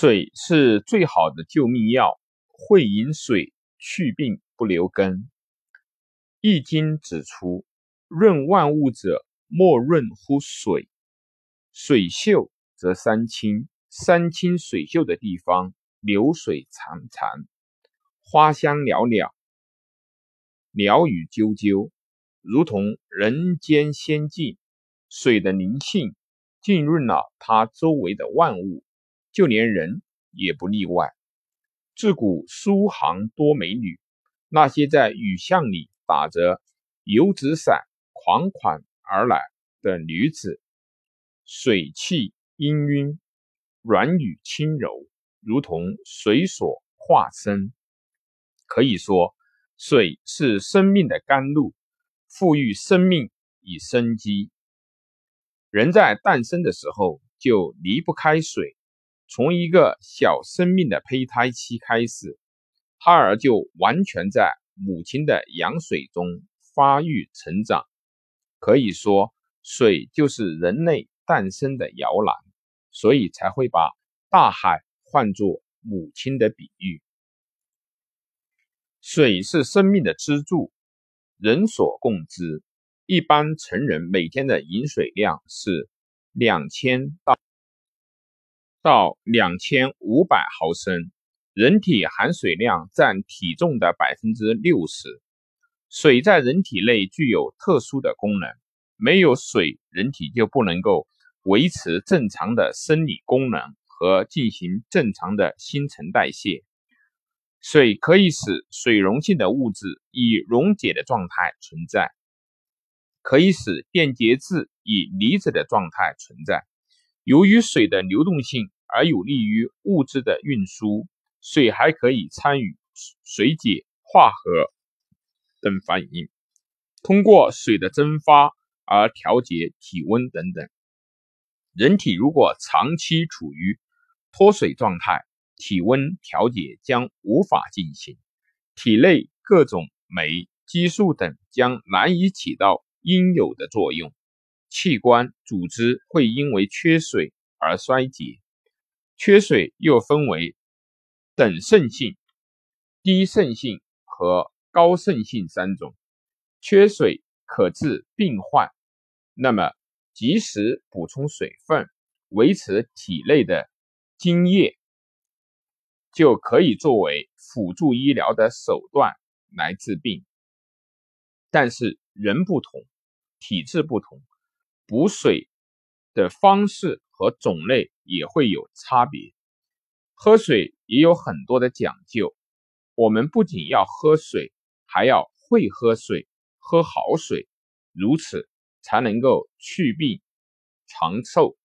水是最好的救命药，会饮水去病不留根。易经指出，润万物者，莫润乎水。水秀则山清，山清水秀的地方，流水潺潺，花香袅袅，鸟语啾啾，如同人间仙境。水的灵性浸润了它周围的万物。就连人也不例外。自古苏杭多美女，那些在雨巷里打着油纸伞款款而来的女子，水气氤氲，软语轻柔，如同水所化身。可以说，水是生命的甘露，赋予生命以生机。人在诞生的时候就离不开水。从一个小生命的胚胎期开始，胎儿就完全在母亲的羊水中发育成长。可以说，水就是人类诞生的摇篮，所以才会把大海换作母亲的比喻。水是生命的支柱，人所共知。一般成人每天的饮水量是两千到。到两千五百毫升，人体含水量占体重的百分之六十。水在人体内具有特殊的功能，没有水，人体就不能够维持正常的生理功能和进行正常的新陈代谢。水可以使水溶性的物质以溶解的状态存在，可以使电解质以离子的状态存在。由于水的流动性而有利于物质的运输，水还可以参与水解、化合等反应，通过水的蒸发而调节体温等等。人体如果长期处于脱水状态，体温调节将无法进行，体内各种酶、激素等将难以起到应有的作用。器官、组织会因为缺水而衰竭。缺水又分为等渗性、低渗性和高渗性三种。缺水可致病患，那么及时补充水分，维持体内的津液，就可以作为辅助医疗的手段来治病。但是人不同，体质不同。补水的方式和种类也会有差别，喝水也有很多的讲究。我们不仅要喝水，还要会喝水，喝好水，如此才能够祛病长寿。